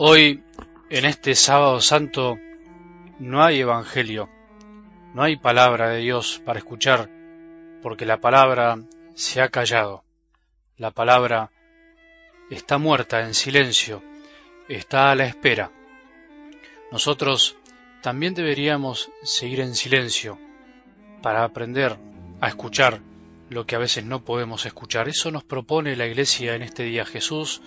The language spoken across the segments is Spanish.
Hoy, en este sábado santo, no hay evangelio, no hay palabra de Dios para escuchar, porque la palabra se ha callado, la palabra está muerta en silencio, está a la espera. Nosotros también deberíamos seguir en silencio para aprender a escuchar lo que a veces no podemos escuchar. Eso nos propone la Iglesia en este día. Jesús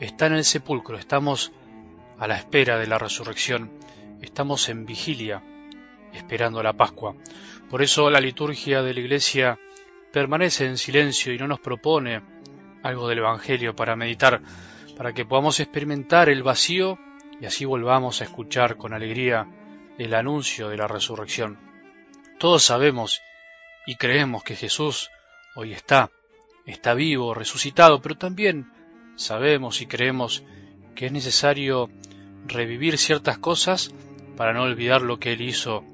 está en el sepulcro, estamos a la espera de la resurrección, estamos en vigilia, esperando la Pascua. Por eso la liturgia de la Iglesia permanece en silencio y no nos propone algo del Evangelio para meditar, para que podamos experimentar el vacío y así volvamos a escuchar con alegría el anuncio de la resurrección. Todos sabemos y creemos que Jesús hoy está, está vivo, resucitado, pero también sabemos y creemos que es necesario revivir ciertas cosas para no olvidar lo que Él hizo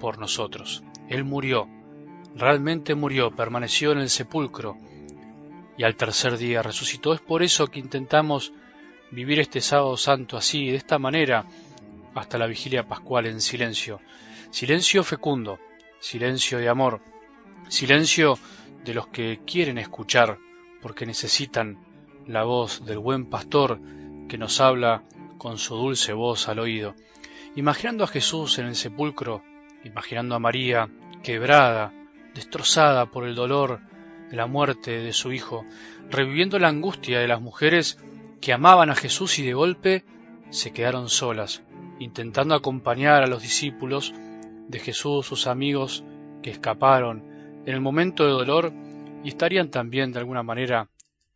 por nosotros. Él murió, realmente murió, permaneció en el sepulcro y al tercer día resucitó. Es por eso que intentamos vivir este sábado santo así, de esta manera, hasta la vigilia pascual en silencio. Silencio fecundo, silencio de amor, silencio de los que quieren escuchar porque necesitan la voz del buen pastor que nos habla con su dulce voz al oído. Imaginando a Jesús en el sepulcro, imaginando a María quebrada, destrozada por el dolor de la muerte de su hijo, reviviendo la angustia de las mujeres que amaban a Jesús y de golpe se quedaron solas, intentando acompañar a los discípulos de Jesús, sus amigos que escaparon en el momento de dolor y estarían también de alguna manera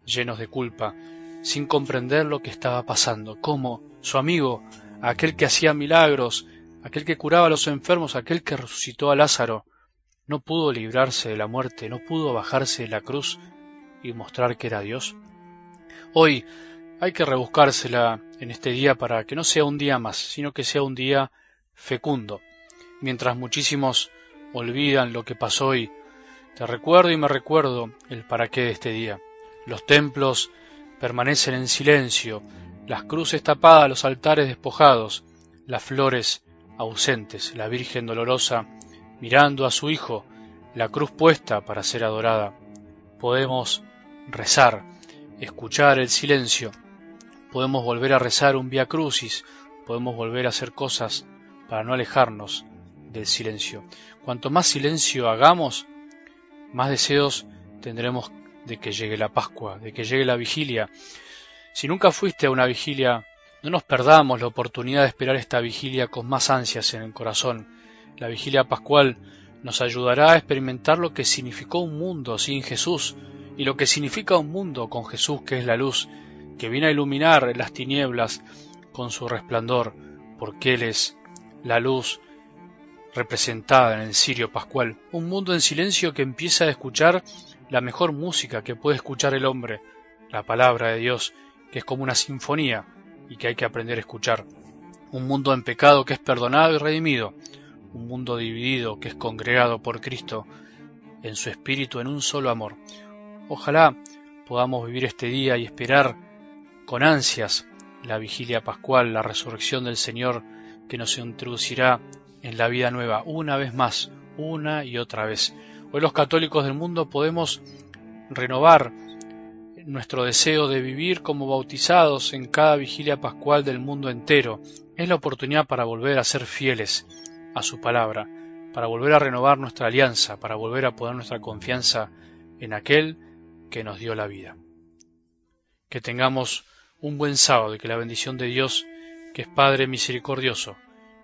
llenos de culpa, sin comprender lo que estaba pasando, cómo su amigo, aquel que hacía milagros, aquel que curaba a los enfermos, aquel que resucitó a Lázaro, no pudo librarse de la muerte, no pudo bajarse de la cruz y mostrar que era Dios. Hoy hay que rebuscársela en este día para que no sea un día más, sino que sea un día fecundo. Mientras muchísimos olvidan lo que pasó hoy, te recuerdo y me recuerdo el para qué de este día. Los templos permanecen en silencio, las cruces tapadas, los altares despojados, las flores ausentes, la Virgen dolorosa mirando a su Hijo, la cruz puesta para ser adorada. Podemos rezar, escuchar el silencio, podemos volver a rezar un Via Crucis, podemos volver a hacer cosas para no alejarnos del silencio. Cuanto más silencio hagamos, más deseos tendremos de que llegue la Pascua, de que llegue la vigilia. Si nunca fuiste a una vigilia, no nos perdamos la oportunidad de esperar esta vigilia con más ansias en el corazón. La vigilia pascual nos ayudará a experimentar lo que significó un mundo sin Jesús y lo que significa un mundo con Jesús que es la luz, que viene a iluminar las tinieblas con su resplandor, porque Él es la luz representada en el cirio pascual, un mundo en silencio que empieza a escuchar la mejor música que puede escuchar el hombre, la palabra de Dios, que es como una sinfonía y que hay que aprender a escuchar. Un mundo en pecado que es perdonado y redimido, un mundo dividido que es congregado por Cristo en su espíritu en un solo amor. Ojalá podamos vivir este día y esperar con ansias la vigilia pascual, la resurrección del Señor que nos introducirá en la vida nueva una vez más, una y otra vez. Hoy los católicos del mundo podemos renovar nuestro deseo de vivir como bautizados en cada vigilia pascual del mundo entero. Es la oportunidad para volver a ser fieles a su palabra, para volver a renovar nuestra alianza, para volver a poner nuestra confianza en aquel que nos dio la vida. Que tengamos un buen sábado y que la bendición de Dios, que es Padre misericordioso,